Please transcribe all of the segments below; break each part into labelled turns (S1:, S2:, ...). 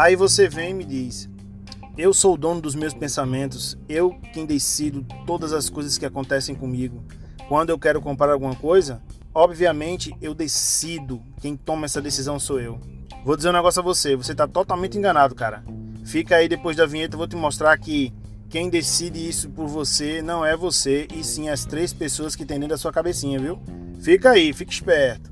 S1: Aí você vem e me diz: Eu sou o dono dos meus pensamentos, eu quem decido todas as coisas que acontecem comigo. Quando eu quero comprar alguma coisa, obviamente eu decido, quem toma essa decisão sou eu. Vou dizer um negócio a você, você está totalmente enganado, cara. Fica aí depois da vinheta, vou te mostrar que quem decide isso por você não é você, e sim as três pessoas que tem dentro da sua cabecinha, viu? Fica aí, fique esperto.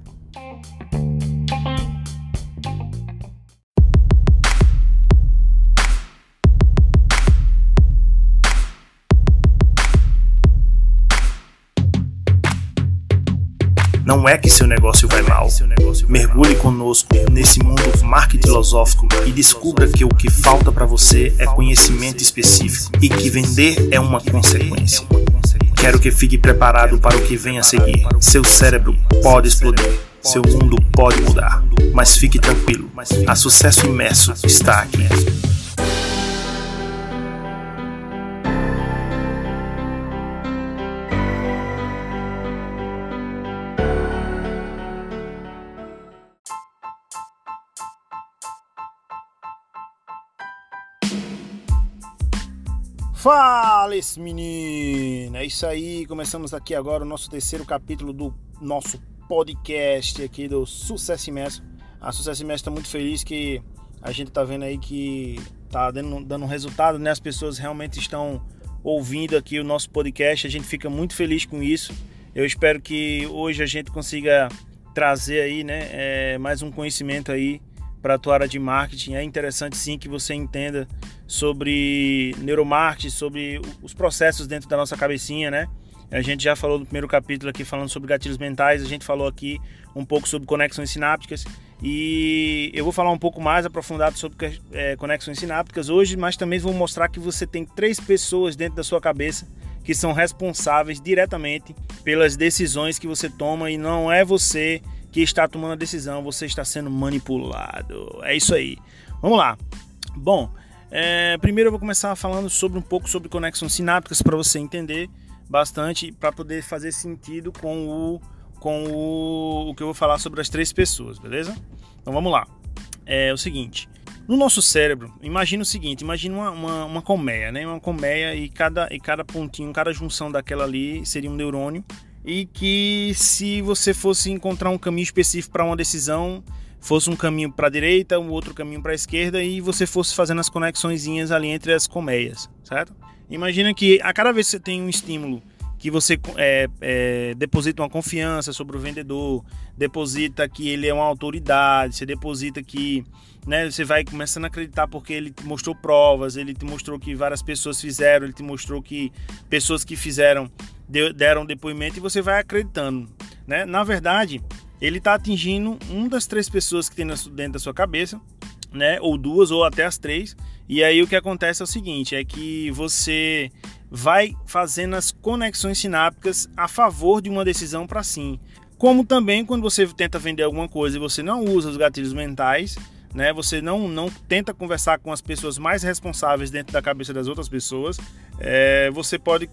S2: Não é que seu negócio vai mal. Mergulhe conosco nesse mundo marketing filosófico e descubra que o que falta para você é conhecimento específico e que vender é uma consequência. Quero que fique preparado para o que vem a seguir. Seu cérebro pode explodir, seu mundo pode mudar, mas fique tranquilo. A sucesso imerso está aqui.
S1: Fala esse menino! É isso aí, começamos aqui agora o nosso terceiro capítulo do nosso podcast aqui do Sucesso Imerso. A Sucesso Imerso está muito feliz que a gente tá vendo aí que tá dando, dando resultado, né? As pessoas realmente estão ouvindo aqui o nosso podcast, a gente fica muito feliz com isso. Eu espero que hoje a gente consiga trazer aí, né, é, mais um conhecimento aí para a tua área de marketing. É interessante sim que você entenda sobre neuromarketing, sobre os processos dentro da nossa cabecinha, né? A gente já falou no primeiro capítulo aqui falando sobre gatilhos mentais, a gente falou aqui um pouco sobre conexões sinápticas e eu vou falar um pouco mais aprofundado sobre é, conexões sinápticas hoje, mas também vou mostrar que você tem três pessoas dentro da sua cabeça que são responsáveis diretamente pelas decisões que você toma e não é você que está tomando a decisão, você está sendo manipulado. É isso aí. Vamos lá. Bom, é, primeiro eu vou começar falando sobre um pouco sobre conexões sinápticas para você entender bastante para poder fazer sentido com o com o, o que eu vou falar sobre as três pessoas, beleza? Então vamos lá. É o seguinte, no nosso cérebro, imagina o seguinte, imagina uma, uma, uma colmeia, né? Uma colmeia e cada, e cada pontinho, cada junção daquela ali seria um neurônio e que se você fosse encontrar um caminho específico para uma decisão, fosse um caminho para a direita, um outro caminho para a esquerda e você fosse fazendo as conexõezinhas ali entre as colmeias, certo? Imagina que a cada vez que você tem um estímulo que você é, é, deposita uma confiança sobre o vendedor, deposita que ele é uma autoridade, você deposita que né, você vai começando a acreditar porque ele te mostrou provas, ele te mostrou que várias pessoas fizeram, ele te mostrou que pessoas que fizeram deram depoimento e você vai acreditando. Né? Na verdade, ele está atingindo uma das três pessoas que tem dentro da sua cabeça, né? ou duas, ou até as três. E aí o que acontece é o seguinte: é que você vai fazendo as conexões sinápticas a favor de uma decisão para sim. Como também quando você tenta vender alguma coisa e você não usa os gatilhos mentais, né? Você não, não tenta conversar com as pessoas mais responsáveis dentro da cabeça das outras pessoas, é, você pode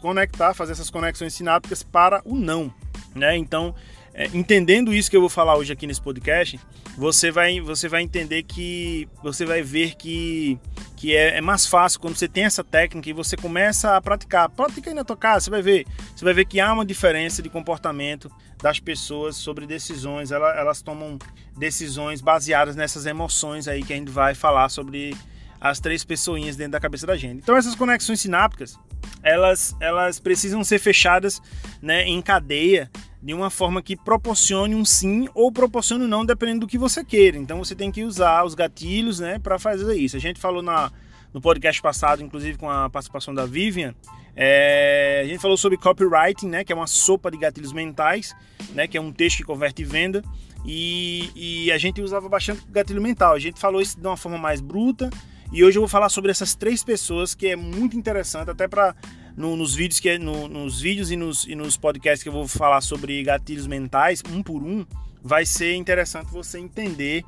S1: conectar, fazer essas conexões sinápticas para o não, né? Então, é, entendendo isso que eu vou falar hoje aqui nesse podcast, você vai, você vai entender que você vai ver que, que é, é, mais fácil quando você tem essa técnica e você começa a praticar. Pratica aí na tua casa, você vai ver. Você vai ver que há uma diferença de comportamento das pessoas sobre decisões. Elas, elas tomam decisões baseadas nessas emoções aí que a gente vai falar sobre as três pessoinhas dentro da cabeça da gente. Então essas conexões sinápticas, elas, elas precisam ser fechadas né, em cadeia de uma forma que proporcione um sim ou proporcione um não, dependendo do que você queira. Então você tem que usar os gatilhos né, para fazer isso. A gente falou na, no podcast passado, inclusive com a participação da Vivian, é, a gente falou sobre copywriting, né, que é uma sopa de gatilhos mentais, né, que é um texto que converte venda. E, e a gente usava bastante gatilho mental. A gente falou isso de uma forma mais bruta, e hoje eu vou falar sobre essas três pessoas que é muito interessante, até para no, nos vídeos que no, nos vídeos e nos, e nos podcasts que eu vou falar sobre gatilhos mentais, um por um, vai ser interessante você entender,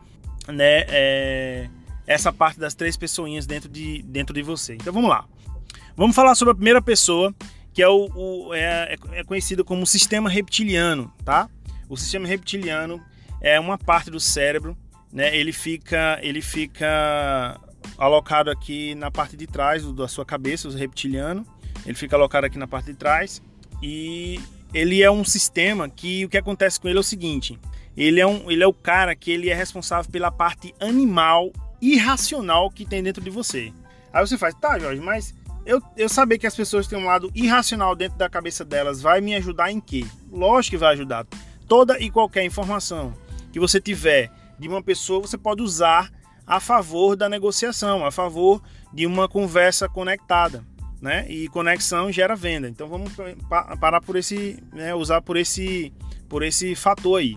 S1: né, é, essa parte das três pessoinhas dentro de, dentro de você. Então vamos lá. Vamos falar sobre a primeira pessoa, que é o, o é, é conhecido como sistema reptiliano, tá? O sistema reptiliano é uma parte do cérebro, né? Ele fica, ele fica alocado aqui na parte de trás da sua cabeça, o reptiliano. Ele fica alocado aqui na parte de trás e ele é um sistema que o que acontece com ele é o seguinte: ele é, um, ele é o cara que ele é responsável pela parte animal irracional que tem dentro de você. Aí você faz, tá, Jorge, mas eu, eu saber que as pessoas têm um lado irracional dentro da cabeça delas vai me ajudar em quê? Lógico que vai ajudar. Toda e qualquer informação que você tiver de uma pessoa, você pode usar a favor da negociação, a favor de uma conversa conectada, né? E conexão gera venda. Então vamos parar por esse, né, usar por esse, por esse fator aí.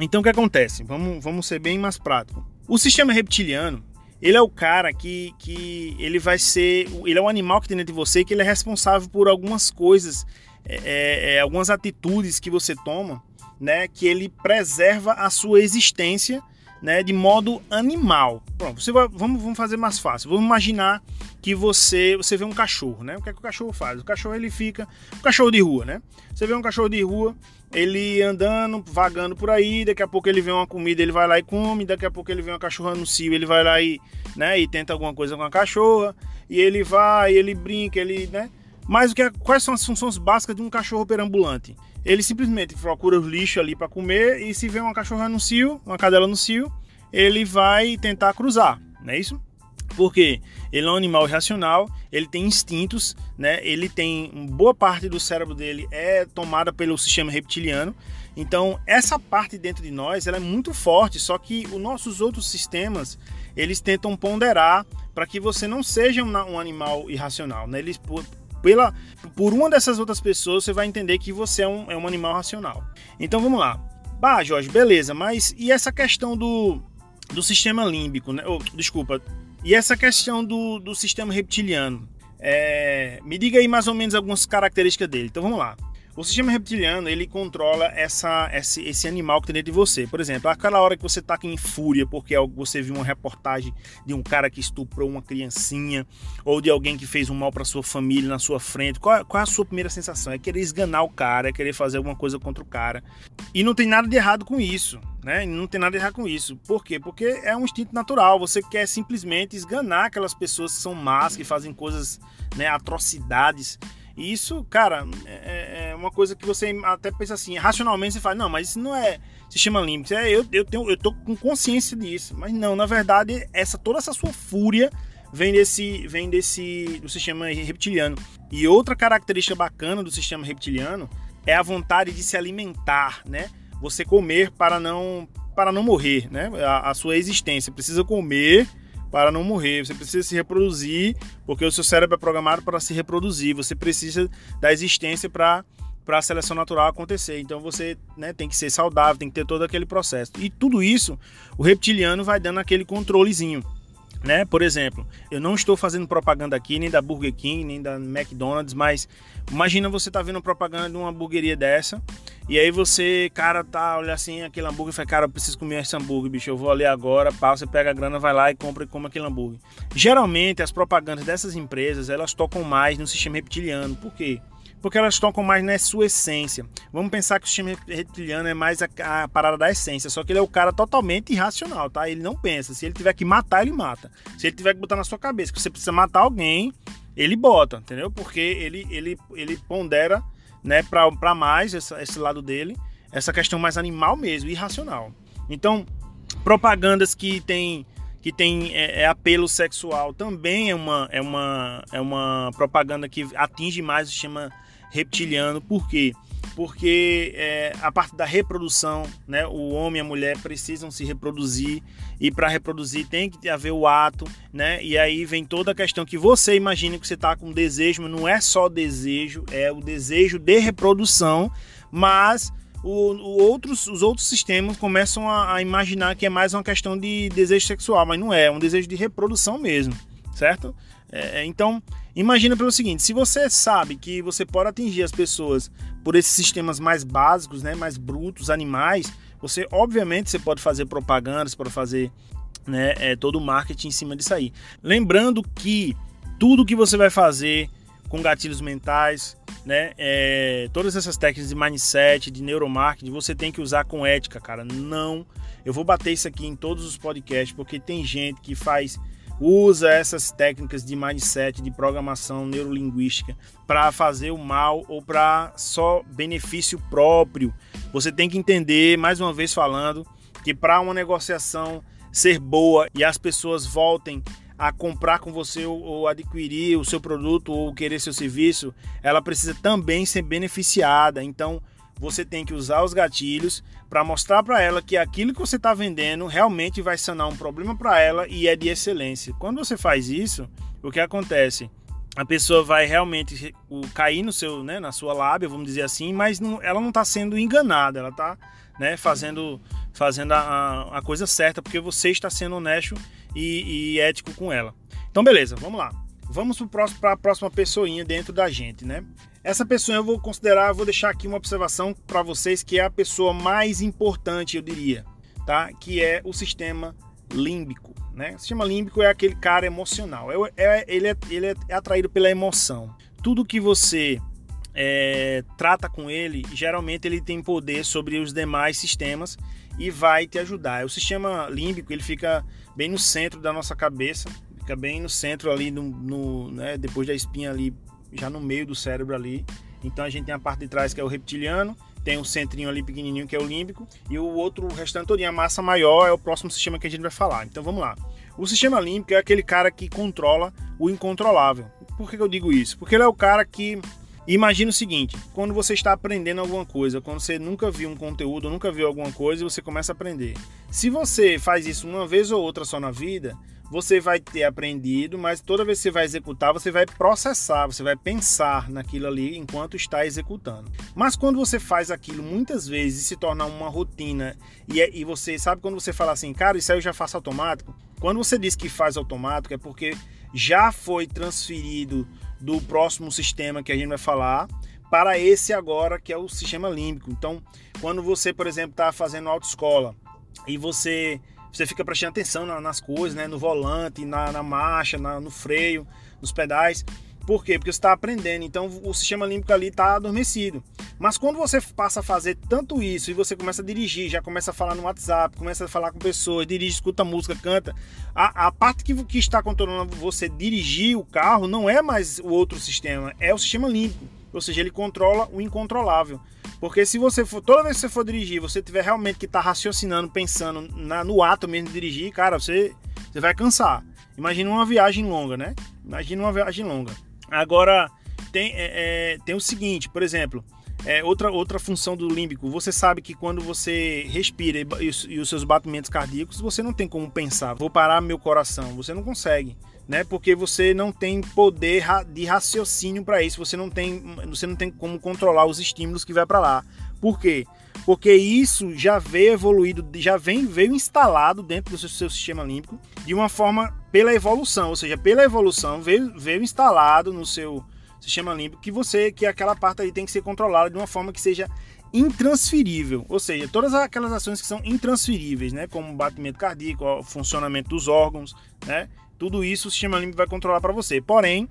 S1: Então o que acontece? Vamos, vamos ser bem mais prático. O sistema reptiliano, ele é o cara que, que ele vai ser, ele é um animal que tem dentro de você que ele é responsável por algumas coisas, é, é, é, algumas atitudes que você toma, né, que ele preserva a sua existência, né, de modo animal. Pronto, você vai, vamos, vamos fazer mais fácil. Vamos imaginar que você você vê um cachorro, né? O que é que o cachorro faz? O cachorro ele fica, um cachorro de rua, né? Você vê um cachorro de rua, ele andando, vagando por aí, daqui a pouco ele vê uma comida, ele vai lá e come, daqui a pouco ele vê uma cachorra no cio, ele vai lá e, né, e tenta alguma coisa com a cachorra, e ele vai, ele brinca, ele, né? Mas o que é, quais são as funções básicas de um cachorro perambulante? Ele simplesmente procura os lixos ali para comer e se vê uma cachorra no cio, uma cadela no cio, ele vai tentar cruzar, não é isso? Porque ele é um animal irracional, ele tem instintos, né? Ele tem boa parte do cérebro dele é tomada pelo sistema reptiliano. Então, essa parte dentro de nós, ela é muito forte, só que os nossos outros sistemas, eles tentam ponderar para que você não seja um, animal irracional, né? Eles pela por uma dessas outras pessoas, você vai entender que você é um, é um animal racional. Então, vamos lá. Bah, Jorge, beleza, mas e essa questão do, do sistema límbico, né? Oh, desculpa, e essa questão do, do sistema reptiliano, é, me diga aí mais ou menos algumas características dele. Então vamos lá. O sistema reptiliano ele controla essa, esse, esse animal que tem dentro de você. Por exemplo, aquela hora que você aqui em fúria porque você viu uma reportagem de um cara que estuprou uma criancinha ou de alguém que fez um mal para sua família na sua frente. Qual, qual é a sua primeira sensação? É querer esganar o cara, é querer fazer alguma coisa contra o cara. E não tem nada de errado com isso. Né? Não tem nada de errado com isso. Por quê? Porque é um instinto natural. Você quer simplesmente esganar aquelas pessoas que são más, que fazem coisas, né, atrocidades. E isso, cara, é, é, uma coisa que você até pensa assim, racionalmente você fala, não, mas isso não é sistema límbico, é, eu, eu, tenho, eu tô com consciência disso. Mas não, na verdade, essa toda essa sua fúria vem desse, vem desse do sistema reptiliano. E outra característica bacana do sistema reptiliano é a vontade de se alimentar, né? Você comer para não para não morrer, né? A, a sua existência precisa comer para não morrer. Você precisa se reproduzir, porque o seu cérebro é programado para se reproduzir. Você precisa da existência para para a seleção natural acontecer. Então você né, tem que ser saudável, tem que ter todo aquele processo. E tudo isso, o reptiliano vai dando aquele controlezinho. Né? Por exemplo, eu não estou fazendo propaganda aqui nem da Burger King, nem da McDonald's, mas imagina você tá vendo propaganda de uma hamburgueria dessa, e aí você, cara, tá, olha assim, aquele hambúrguer, fala, cara, eu preciso comer esse hambúrguer, bicho, eu vou ali agora, você pega a grana, vai lá e compra e come aquele hambúrguer. Geralmente as propagandas dessas empresas, elas tocam mais no sistema reptiliano. Por quê? Porque elas tocam mais na sua essência. Vamos pensar que o sistema reptiliano é mais a, a, parada da essência, só que ele é o cara totalmente irracional, tá? Ele não pensa. Se ele tiver que matar, ele mata. Se ele tiver que botar na sua cabeça que você precisa matar alguém, ele bota, entendeu? Porque ele, ele, ele pondera né, para mais essa, esse lado dele, essa questão mais animal mesmo, irracional. Então, propagandas que tem que tem é, é, apelo sexual também é uma, é, uma, é uma propaganda que atinge mais o sistema reptiliano. Por quê? Porque é, a parte da reprodução, né, o homem e a mulher precisam se reproduzir e para reproduzir tem que haver o ato, né? E aí vem toda a questão que você imagina que você está com desejo, mas não é só desejo, é o desejo de reprodução, mas o, o outros, os outros sistemas começam a, a, imaginar que é mais uma questão de desejo sexual, mas não é, é um desejo de reprodução mesmo, certo? É, então, imagina pelo seguinte: se você sabe que você pode atingir as pessoas por esses sistemas mais básicos, né, mais brutos, animais, você obviamente você pode fazer propagandas, pode fazer né, é, todo o marketing em cima disso aí. Lembrando que tudo que você vai fazer com gatilhos mentais, né? É, todas essas técnicas de mindset, de neuromarketing, você tem que usar com ética, cara. Não, eu vou bater isso aqui em todos os podcasts, porque tem gente que faz usa essas técnicas de mindset, de programação neurolinguística para fazer o mal ou para só benefício próprio. Você tem que entender, mais uma vez falando, que para uma negociação ser boa e as pessoas voltem a comprar com você ou adquirir o seu produto ou querer seu serviço, ela precisa também ser beneficiada. Então, você tem que usar os gatilhos para mostrar para ela que aquilo que você está vendendo realmente vai sanar um problema para ela e é de excelência. Quando você faz isso, o que acontece? A pessoa vai realmente cair no seu, né, na sua lábia, vamos dizer assim, mas não, ela não está sendo enganada, ela está né, fazendo, fazendo a, a, coisa certa porque você está sendo honesto e, e ético com ela. Então, beleza, vamos lá. Vamos para a próxima pessoinha dentro da gente, né? Essa pessoa eu vou considerar, vou deixar aqui uma observação para vocês que é a pessoa mais importante, eu diria, tá? Que é o sistema límbico, né? O sistema límbico é aquele cara emocional. É, é, ele, é, ele é atraído pela emoção. Tudo que você é, trata com ele, geralmente ele tem poder sobre os demais sistemas e vai te ajudar. O sistema límbico ele fica bem no centro da nossa cabeça, fica bem no centro ali, no, no né, depois da espinha ali já no meio do cérebro ali. Então a gente tem a parte de trás que é o reptiliano, tem o centrinho ali pequenininho que é o límbico e o outro o restante todo, a massa maior é o próximo sistema que a gente vai falar. Então vamos lá. O sistema límbico é aquele cara que controla o incontrolável. Por que eu digo isso? Porque ele é o cara que Imagina o seguinte: quando você está aprendendo alguma coisa, quando você nunca viu um conteúdo, nunca viu alguma coisa, e você começa a aprender. Se você faz isso uma vez ou outra só na vida, você vai ter aprendido, mas toda vez que você vai executar, você vai processar, você vai pensar naquilo ali enquanto está executando. Mas quando você faz aquilo muitas vezes e se torna uma rotina, e, é, e você sabe quando você fala assim, cara, isso aí eu já faço automático? Quando você diz que faz automático, é porque já foi transferido do próximo sistema que a gente vai falar para esse agora que é o sistema límbico. Então, quando você, por exemplo, está fazendo autoescola e você você fica prestando atenção nas coisas, né? no volante, na, na marcha, na, no freio, nos pedais. Por quê? Porque você está aprendendo, então o sistema límbico ali está adormecido. Mas quando você passa a fazer tanto isso e você começa a dirigir, já começa a falar no WhatsApp, começa a falar com pessoas, dirige, escuta música, canta, a, a parte que, que está controlando você dirigir o carro não é mais o outro sistema, é o sistema límbico. Ou seja, ele controla o incontrolável. Porque se você for, toda vez que você for dirigir, você tiver realmente que estar tá raciocinando, pensando na, no ato mesmo de dirigir, cara, você, você vai cansar. Imagina uma viagem longa, né? Imagina uma viagem longa. Agora, tem, é, é, tem o seguinte, por exemplo, é, outra, outra função do límbico, você sabe que quando você respira e, e, e os seus batimentos cardíacos, você não tem como pensar, vou parar meu coração, você não consegue né? Porque você não tem poder de raciocínio para isso, você não tem, você não tem como controlar os estímulos que vai para lá. Por quê? Porque isso já veio evoluído, já vem veio instalado dentro do seu, seu sistema límbico de uma forma pela evolução, ou seja, pela evolução veio, veio instalado no seu sistema límbico que você que aquela parte aí tem que ser controlada de uma forma que seja intransferível, ou seja, todas aquelas ações que são intransferíveis, né, como batimento cardíaco, funcionamento dos órgãos, né, tudo isso o sistema límbico vai controlar para você. Porém,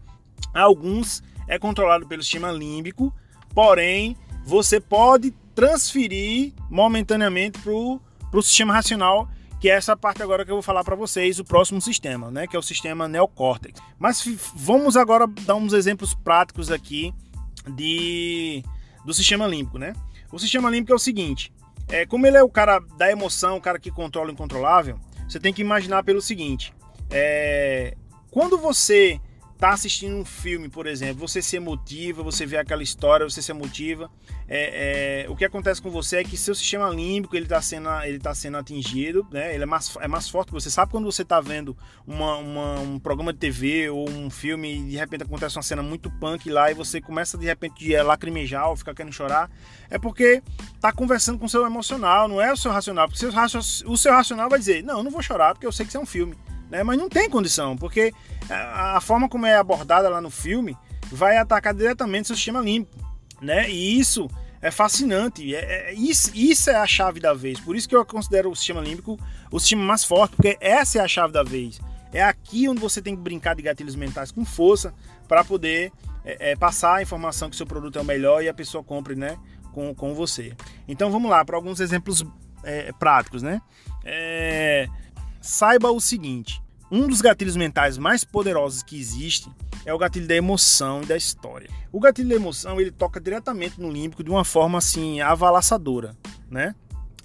S1: alguns é controlado pelo sistema límbico, porém você pode transferir momentaneamente para o sistema racional, que é essa parte agora que eu vou falar para vocês, o próximo sistema, né, que é o sistema neocórtex. Mas vamos agora dar uns exemplos práticos aqui de do sistema límbico, né? O sistema límbico é o seguinte, é, como ele é o cara da emoção, o cara que controla o incontrolável, você tem que imaginar pelo seguinte: é, quando você está assistindo um filme, por exemplo, você se emotiva, você vê aquela história, você se emotiva. É, é, o que acontece com você é que seu sistema límbico ele está sendo, ele tá sendo atingido, né? Ele é mais, é mais forte. Você sabe quando você está vendo uma, uma, um programa de TV ou um filme e de repente acontece uma cena muito punk lá e você começa de repente a lacrimejar ou ficar querendo chorar, é porque está conversando com o seu emocional, não é o seu racional. Porque o seu racional vai dizer, não, eu não vou chorar porque eu sei que isso é um filme né? Mas não tem condição, porque a forma como é abordada lá no filme vai atacar diretamente seu sistema límbico, né? E isso é fascinante, é, é, isso, isso é a chave da vez. Por isso que eu considero o sistema límbico o sistema mais forte, porque essa é a chave da vez. É aqui onde você tem que brincar de gatilhos mentais com força para poder é, é passar a informação que seu produto é o melhor e a pessoa compre, né? Com, com você. Então vamos lá para alguns exemplos é, práticos, né? É, saiba o seguinte: um dos gatilhos mentais mais poderosos que existe é o gatilho da emoção e da história. O gatilho da emoção ele toca diretamente no límbico de uma forma assim avalaçadora, né?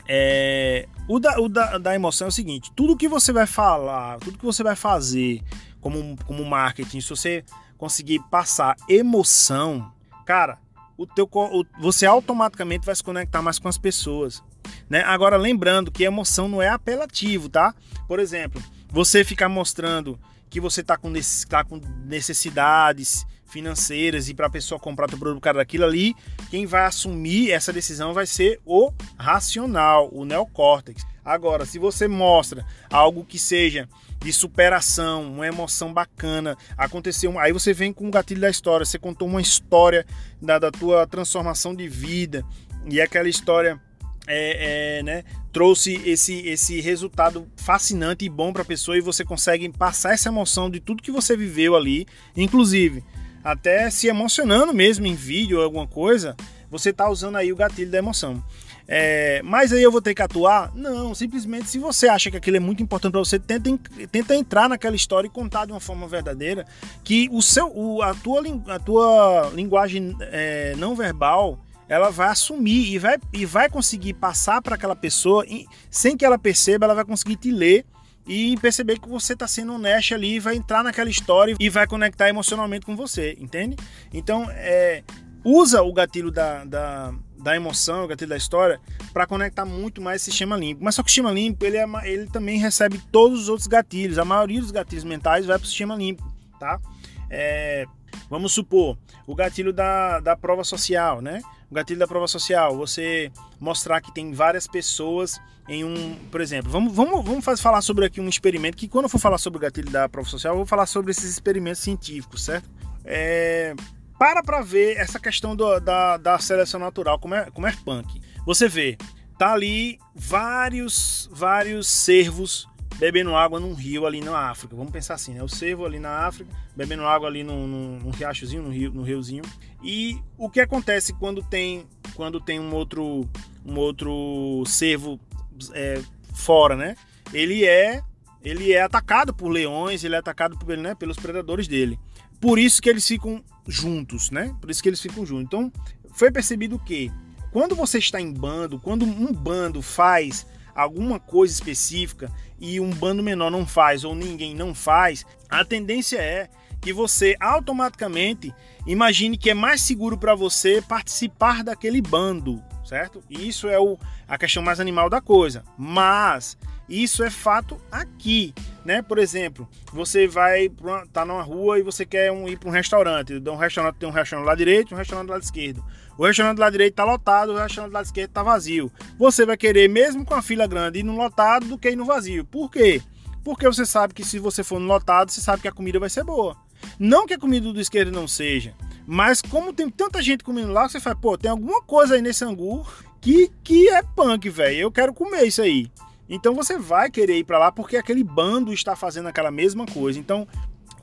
S1: É, o, da, o da, da, emoção é o seguinte: tudo que você vai falar, tudo que você vai fazer como, como marketing, se você conseguir passar emoção, cara, o teu, o, você automaticamente vai se conectar mais com as pessoas. Né? Agora, lembrando que emoção não é apelativo, tá? Por exemplo, você ficar mostrando que você está com, tá com necessidades financeiras e para a pessoa comprar teu produto cara daquilo ali, quem vai assumir essa decisão vai ser o racional, o neocórtex. Agora, se você mostra algo que seja de superação, uma emoção bacana, aconteceu, aí você vem com o gatilho da história, você contou uma história da, da tua transformação de vida e aquela história é, é, né, trouxe esse, esse resultado fascinante e bom para a pessoa e você consegue passar essa emoção de tudo que você viveu ali, inclusive até se emocionando mesmo em vídeo ou alguma coisa, você está usando aí o gatilho da emoção. É, mas aí eu vou ter que atuar? Não, simplesmente se você acha que aquilo é muito importante para você, tenta, tenta entrar naquela história e contar de uma forma verdadeira que o seu, o, a, tua, a tua linguagem é, não verbal ela vai assumir e vai, e vai conseguir passar para aquela pessoa, e, sem que ela perceba, ela vai conseguir te ler e perceber que você está sendo honesto ali, vai entrar naquela história e vai conectar emocionalmente com você, entende? Então, é, usa o gatilho da, da, da emoção, o gatilho da história, para conectar muito mais esse sistema limpo. Mas só que o sistema limpo, ele, é, ele também recebe todos os outros gatilhos. A maioria dos gatilhos mentais vai para o sistema limpo, tá? É, vamos supor, o gatilho da, da prova social, né? O gatilho da prova social, você mostrar que tem várias pessoas em um, por exemplo, vamos, vamos, vamos fazer, falar sobre aqui um experimento que quando eu for falar sobre o gatilho da prova social, eu vou falar sobre esses experimentos científicos, certo? É, para para ver essa questão do, da, da seleção natural, como é, como é punk. Você vê, tá ali vários, vários cervos bebendo água num rio ali na África. Vamos pensar assim, né? O cervo ali na África, bebendo água ali num, num, num riachozinho, num, rio, num riozinho. E o que acontece quando tem, quando tem um outro, um outro cervo é, fora, né? Ele é, ele é atacado por leões, ele é atacado por, né, pelos predadores dele. Por isso que eles ficam juntos, né? Por isso que eles ficam juntos. Então, foi percebido que quando você está em bando, quando um bando faz alguma coisa específica e um bando menor não faz ou ninguém não faz, a tendência é que você automaticamente imagine que é mais seguro para você participar daquele bando, certo? Isso é o, a questão mais animal da coisa. Mas isso é fato aqui, né? Por exemplo, você vai tá numa rua e você quer um, ir para um restaurante. Um restaurante tem um restaurante lá direito, um restaurante lado esquerdo. O restaurante do lado direito está lotado, o restaurante do lado esquerdo está vazio. Você vai querer, mesmo com a fila grande, ir no lotado do que ir no vazio. Por quê? Porque você sabe que se você for no lotado, você sabe que a comida vai ser boa. Não que a comida do esquerdo não seja, mas como tem tanta gente comendo lá, você fala, pô, tem alguma coisa aí nesse angu que, que é punk, velho. Eu quero comer isso aí. Então você vai querer ir para lá porque aquele bando está fazendo aquela mesma coisa. Então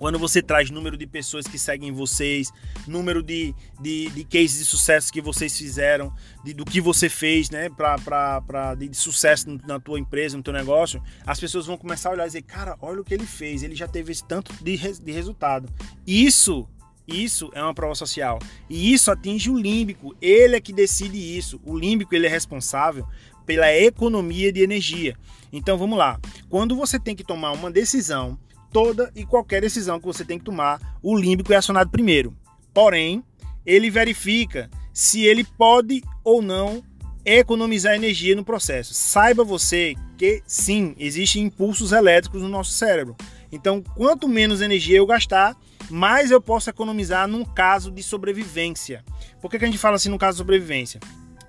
S1: quando você traz número de pessoas que seguem vocês, número de, de, de cases de sucesso que vocês fizeram, de, do que você fez, né, pra, pra, pra, de, de sucesso na tua empresa, no teu negócio, as pessoas vão começar a olhar e dizer, cara, olha o que ele fez, ele já teve esse tanto de, de resultado. Isso isso é uma prova social. E isso atinge o límbico. Ele é que decide isso. O límbico ele é responsável pela economia de energia. Então vamos lá. Quando você tem que tomar uma decisão toda e qualquer decisão que você tem que tomar, o límbico é acionado primeiro. Porém, ele verifica se ele pode ou não economizar energia no processo. Saiba você que sim, existem impulsos elétricos no nosso cérebro. Então, quanto menos energia eu gastar, mais eu posso economizar num caso de sobrevivência. Por que, que a gente fala assim no caso de sobrevivência?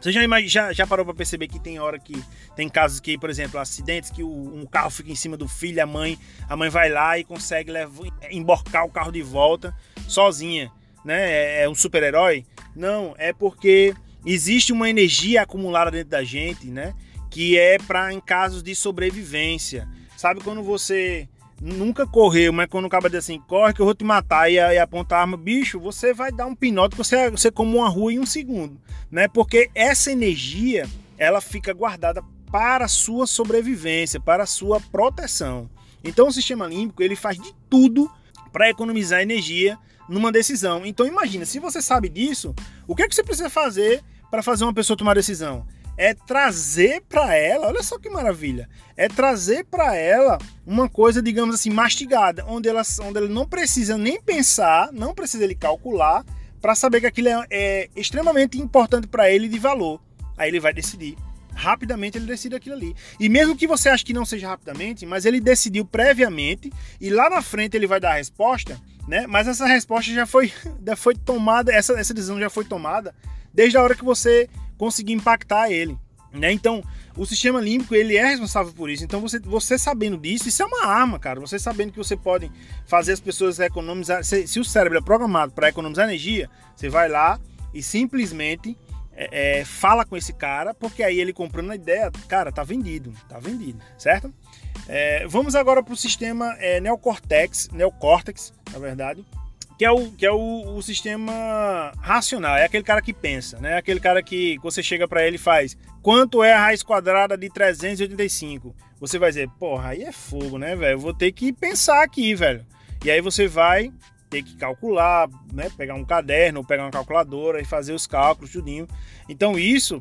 S1: Você já, já, já parou para perceber que tem hora que tem casos que, por exemplo, acidentes que o, um carro fica em cima do filho, a mãe, a mãe vai lá e consegue levar, emborcar o carro de volta sozinha, né? É, é um super-herói? Não, é porque existe uma energia acumulada dentro da gente, né? Que é para em casos de sobrevivência. Sabe quando você nunca correu, mas quando acaba de assim, corre que eu vou te matar e, e apontar a arma, bicho, você vai dar um pinote, você, você como uma rua em um segundo, né? Porque essa energia, ela fica guardada para a sua sobrevivência, para a sua proteção. Então o sistema límbico, ele faz de tudo para economizar energia numa decisão. Então imagina, se você sabe disso, o que é que você precisa fazer para fazer uma pessoa tomar decisão? É trazer para ela, olha só que maravilha, é trazer para ela uma coisa, digamos assim, mastigada, onde ela, onde ela não precisa nem pensar, não precisa ele calcular, para saber que aquilo é, é extremamente importante para ele de valor. Aí ele vai decidir. Rapidamente ele decide aquilo ali. E mesmo que você ache que não seja rapidamente, mas ele decidiu previamente e lá na frente ele vai dar a resposta, né? Mas essa resposta já foi, já foi tomada, essa, essa decisão já foi tomada desde a hora que você conseguir impactar ele. Né? Então, o sistema límbico ele é responsável por isso. Então, você, você sabendo disso, isso é uma arma, cara. Você sabendo que você pode fazer as pessoas economizar. Se, se o cérebro é programado para economizar energia, você vai lá e simplesmente é, é, fala com esse cara, porque aí ele comprando a ideia, cara, tá vendido, tá vendido, certo? É, vamos agora para o sistema é, neocortex, neocórtex, na verdade, que é o, que é o, o, sistema racional, é aquele cara que pensa, né? Aquele cara que você chega para ele e faz quanto é a raiz quadrada de 385? Você vai dizer, porra, aí é fogo, né, velho? Vou ter que pensar aqui, velho. E aí você vai ter que calcular, né? Pegar um caderno, pegar uma calculadora e fazer os cálculos, tudinho. Então isso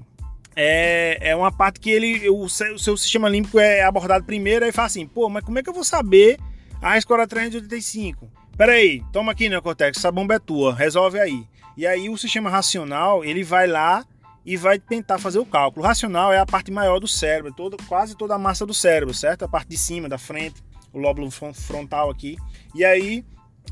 S1: é, é uma parte que ele, o, seu, o seu sistema límbico é abordado primeiro, aí fala assim, pô, mas como é que eu vou saber a raiz quadrada de 385? Pera aí, toma aqui, Neocortex, essa bomba é tua, resolve aí. E aí o sistema racional, ele vai lá e vai tentar fazer o cálculo. O racional é a parte maior do cérebro, todo, quase toda a massa do cérebro, certo? A parte de cima, da frente, o lóbulo frontal aqui. E aí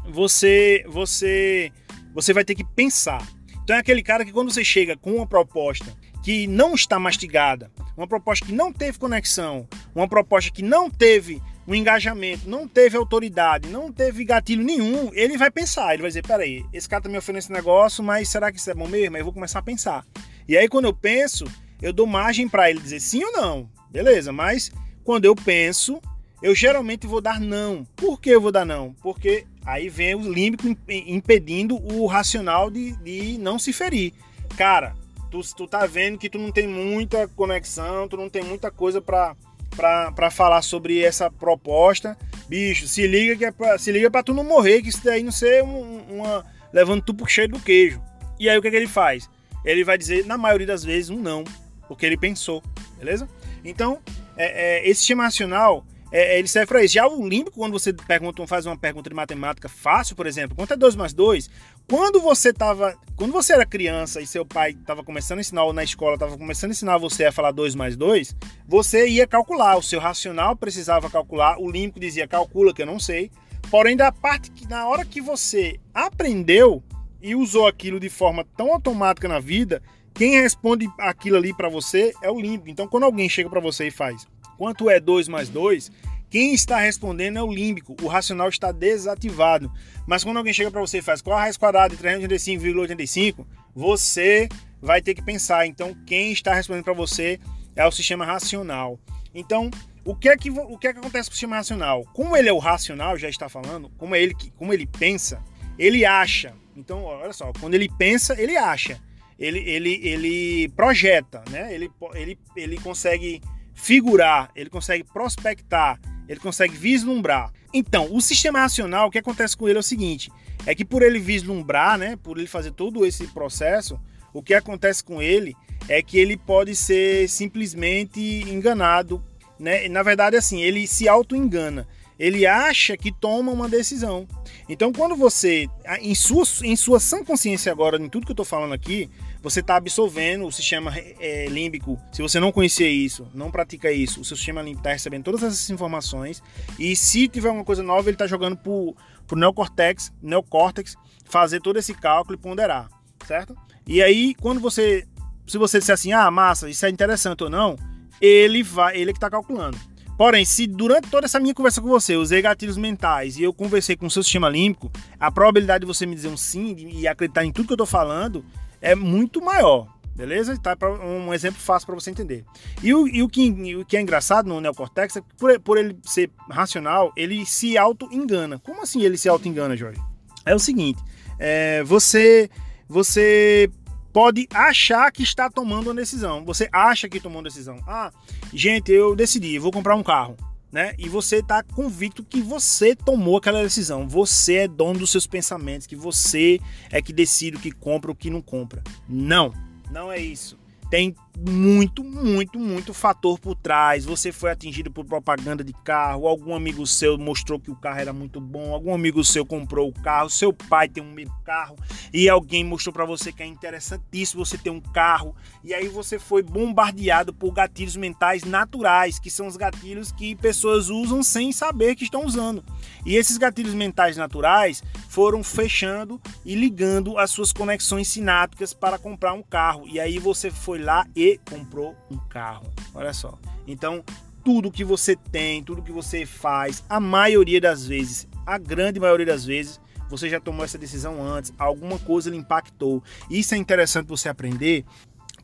S1: você você você vai ter que pensar. Então é aquele cara que quando você chega com uma proposta que não está mastigada, uma proposta que não teve conexão, uma proposta que não teve o engajamento, não teve autoridade, não teve gatilho nenhum, ele vai pensar, ele vai dizer, peraí, esse cara tá me oferecendo negócio, mas será que isso é bom mesmo? Aí eu vou começar a pensar. E aí quando eu penso, eu dou margem para ele dizer sim ou não, beleza, mas quando eu penso, eu geralmente vou dar não. Por que eu vou dar não? Porque aí vem o límbico impedindo o racional de, de não se ferir. Cara, tu, tu tá vendo que tu não tem muita conexão, tu não tem muita coisa para para falar sobre essa proposta. Bicho, se liga que é pra, se liga para tu não morrer, que isso daí não ser um, uma levando tu por cheio do queijo. E aí o que, é que ele faz? Ele vai dizer, na maioria das vezes, um não, porque ele pensou, beleza? Então, é, é, esse sistema racional é, é, ele serve para isso. Já o límbico, quando você pergunta, faz uma pergunta de matemática fácil, por exemplo, quanto é 2 mais 2? Quando você tava, quando você era criança e seu pai estava começando a ensinar, ou na escola estava começando a ensinar você a falar 2 mais 2, você ia calcular, o seu racional precisava calcular, o límbico dizia calcula, que eu não sei. Porém, da parte que na hora que você aprendeu e usou aquilo de forma tão automática na vida, quem responde aquilo ali para você é o límbico. Então, quando alguém chega para você e faz Quanto é 2 mais 2? Quem está respondendo é o límbico, o racional está desativado. Mas quando alguém chega para você e faz qual a raiz quadrada de 385,85, você vai ter que pensar. Então, quem está respondendo para você é o sistema racional. Então, o que é que o que é que acontece com o sistema racional? Como ele é o racional, já está falando, como é ele que como ele pensa, ele acha. Então, olha só, quando ele pensa, ele acha. Ele ele ele projeta, né? Ele ele ele consegue figurar, ele consegue prospectar, ele consegue vislumbrar. Então, o sistema racional, o que acontece com ele é o seguinte: é que por ele vislumbrar, né, por ele fazer todo esse processo, o que acontece com ele é que ele pode ser simplesmente enganado, né? Na verdade, assim, ele se auto-engana. Ele acha que toma uma decisão. Então, quando você, em sua, em sua sã consciência agora, em tudo que eu estou falando aqui, você está absolvendo o sistema é, límbico. Se você não conhecer isso, não pratica isso, o seu sistema límbico está recebendo todas essas informações. E se tiver uma coisa nova, ele está jogando para o neocórtex, neocórtex fazer todo esse cálculo e ponderar, certo? E aí, quando você, se você disser assim, ah, massa, isso é interessante ou não, ele vai, ele é que está calculando. Porém, se durante toda essa minha conversa com você eu usei gatilhos mentais e eu conversei com o seu sistema límbico, a probabilidade de você me dizer um sim e acreditar em tudo que eu estou falando é muito maior. Beleza? Tá um exemplo fácil para você entender. E, o, e o, que, o que é engraçado no neocortex é que por, por ele ser racional, ele se auto-engana. Como assim ele se auto-engana, Jorge? É o seguinte, é, você, você pode achar que está tomando uma decisão. Você acha que tomou uma decisão. Ah, gente, eu decidi, vou comprar um carro. Né? E você está convicto que você tomou aquela decisão. Você é dono dos seus pensamentos, que você é que decide o que compra ou o que não compra. Não, não é isso. Tem muito, muito, muito fator por trás. Você foi atingido por propaganda de carro, algum amigo seu mostrou que o carro era muito bom, algum amigo seu comprou o carro, seu pai tem um carro e alguém mostrou para você que é interessantíssimo você ter um carro e aí você foi bombardeado por gatilhos mentais naturais, que são os gatilhos que pessoas usam sem saber que estão usando. E esses gatilhos mentais naturais foram fechando e ligando as suas conexões sinápticas para comprar um carro. E aí você foi lá e comprou um carro. Olha só. Então, tudo que você tem, tudo que você faz, a maioria das vezes, a grande maioria das vezes, você já tomou essa decisão antes, alguma coisa lhe impactou. Isso é interessante você aprender,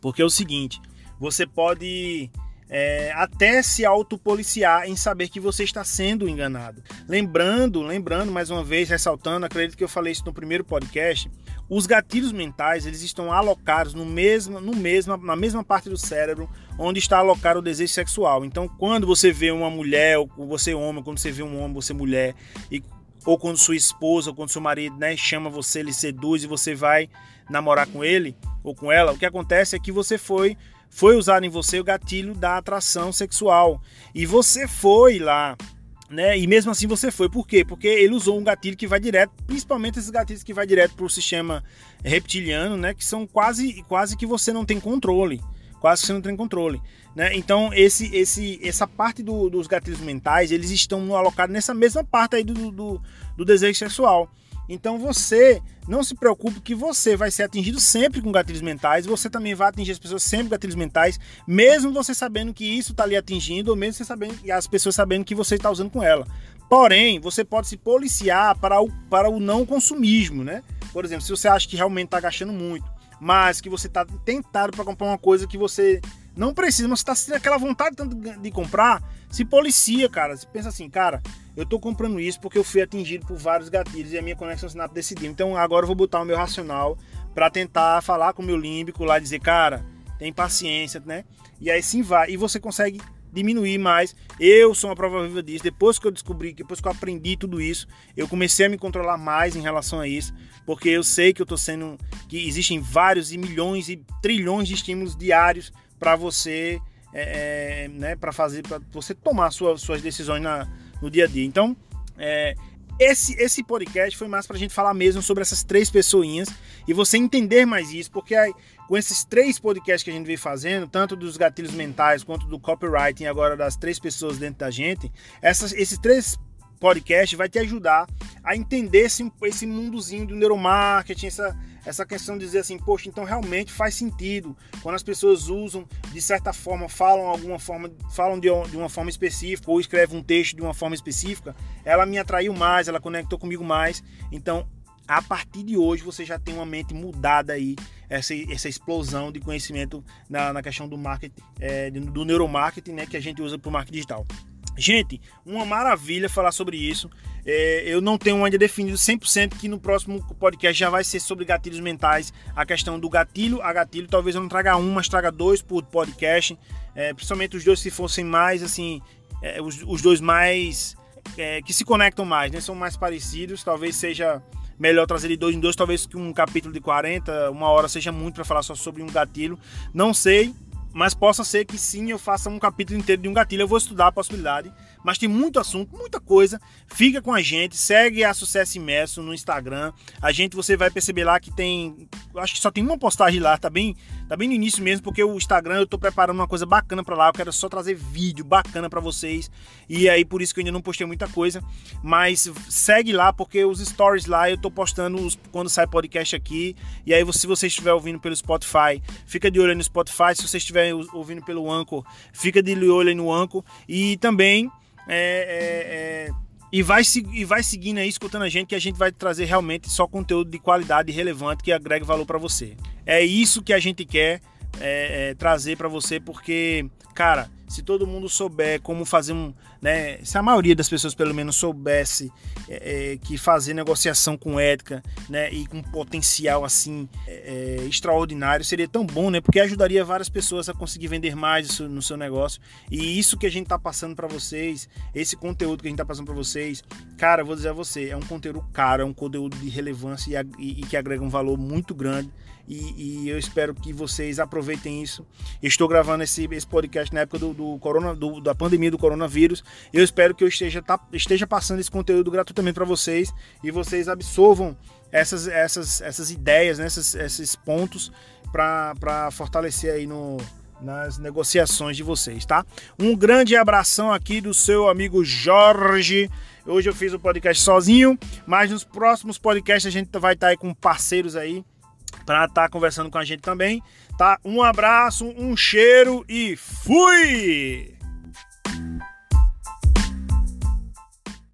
S1: porque é o seguinte: você pode é, até se autopoliciar em saber que você está sendo enganado. Lembrando, lembrando mais uma vez, ressaltando, acredito que eu falei isso no primeiro podcast, os gatilhos mentais eles estão alocados no mesmo, no mesmo, na mesma parte do cérebro onde está alocado o desejo sexual. Então, quando você vê uma mulher, ou você é homem, quando você vê um homem, você é mulher, e, ou quando sua esposa, ou quando seu marido né, chama você, ele seduz e você vai namorar com ele ou com ela, o que acontece é que você foi foi usado em você o gatilho da atração sexual e você foi lá né? E mesmo assim você foi. Por quê? Porque ele usou um gatilho que vai direto, principalmente esses gatilhos que vai direto para o sistema reptiliano, né? Que são quase, quase que você não tem controle. Quase que você não tem controle. Né? Então, esse, esse, essa parte do, dos gatilhos mentais, eles estão alocados nessa mesma parte aí do, do, do desejo sexual. Então você não se preocupe que você vai ser atingido sempre com gatilhos mentais, você também vai atingir as pessoas sempre com gatilhos mentais, mesmo você sabendo que isso está lhe atingindo, ou mesmo você sabendo, as pessoas sabendo que você está usando com ela. Porém, você pode se policiar para o, para o não consumismo, né? Por exemplo, se você acha que realmente está gastando muito, mas que você está tentado para comprar uma coisa que você não precisa, mas você está sentindo aquela vontade tanto de comprar, se policia, cara. Você pensa assim, cara, eu tô comprando isso porque eu fui atingido por vários gatilhos e a minha conexão sinapse decidiu. Então agora eu vou botar o meu racional para tentar falar com o meu límbico lá, dizer, cara, tem paciência, né? E aí sim vai. E você consegue diminuir mais. Eu sou uma prova viva disso. Depois que eu descobri, depois que eu aprendi tudo isso, eu comecei a me controlar mais em relação a isso, porque eu sei que eu tô sendo que existem vários e milhões e trilhões de estímulos diários para você, é, é, né, para fazer, para você tomar sua, suas decisões na, no dia a dia. Então, é, esse, esse podcast foi mais para a gente falar mesmo sobre essas três pessoinhas e você entender mais isso, porque aí, com esses três podcasts que a gente vem fazendo, tanto dos gatilhos mentais quanto do copywriting, agora das três pessoas dentro da gente, essas, esses três podcasts vai te ajudar a entender esse, esse mundozinho do neuromarketing, essa, essa questão de dizer assim, poxa, então realmente faz sentido quando as pessoas usam de certa forma, falam alguma forma, falam de, uma forma específica ou escrevem um texto de uma forma específica, ela me atraiu mais, ela conectou comigo mais. Então, a partir de hoje você já tem uma mente mudada aí, essa, essa explosão de conhecimento na, na questão do marketing, é, do neuromarketing, né, que a gente usa para o marketing digital. Gente, uma maravilha falar sobre isso. É, eu não tenho ainda definido 100% que no próximo podcast já vai ser sobre gatilhos mentais, a questão do gatilho a gatilho. Talvez eu não traga um, mas traga dois por podcast. É, principalmente os dois que fossem mais, assim, é, os, os, dois mais. É, que se conectam mais, né? São mais parecidos. Talvez seja melhor trazer de dois em dois. Talvez que um capítulo de 40, uma hora seja muito para falar só sobre um gatilho. Não sei, mas possa ser que sim eu faça um capítulo inteiro de um gatilho. Eu vou estudar a possibilidade, mas tem muito assunto, muita coisa. Fica com a gente, segue a Sucesso Imerso no Instagram. A gente você vai perceber lá que tem, acho que só tem uma postagem lá, tá bem, tá bem no início mesmo, porque o Instagram eu tô preparando uma coisa bacana para lá. Eu quero só trazer vídeo bacana para vocês e aí por isso que eu ainda não postei muita coisa. Mas segue lá porque os stories lá eu tô postando os, quando sai podcast aqui. E aí se você estiver ouvindo pelo Spotify, fica de olho no Spotify. Se você estiver ouvindo pelo Anchor, fica de olho no Anchor. E também é, é, é, e, vai, e vai seguindo aí, escutando a gente, que a gente vai trazer realmente só conteúdo de qualidade relevante que agregue valor para você. É isso que a gente quer é, é, trazer para você, porque, cara, se todo mundo souber como fazer um. Né, se a maioria das pessoas pelo menos soubesse é, é que fazer negociação com ética né, e com potencial assim é, é, extraordinário seria tão bom, né? Porque ajudaria várias pessoas a conseguir vender mais no seu negócio. E isso que a gente tá passando para vocês, esse conteúdo que a gente tá passando para vocês, cara, vou dizer a você, é um conteúdo caro, é um conteúdo de relevância e, e, e que agrega um valor muito grande e, e, eu espero que vocês aproveitem isso. Estou gravando esse, esse podcast na época do, do corona, do, da pandemia do coronavírus. Eu espero que eu esteja, tá, esteja passando esse conteúdo gratuitamente para vocês e vocês absorvam essas, essas, essas ideias, né, esses, esses pontos para fortalecer aí no, nas negociações de vocês, tá? Um grande abração aqui do seu amigo Jorge. Hoje eu fiz o podcast sozinho, mas nos próximos podcasts a gente vai estar aí com parceiros aí para estar tá conversando com a gente também. Tá? Um abraço, um cheiro e fui!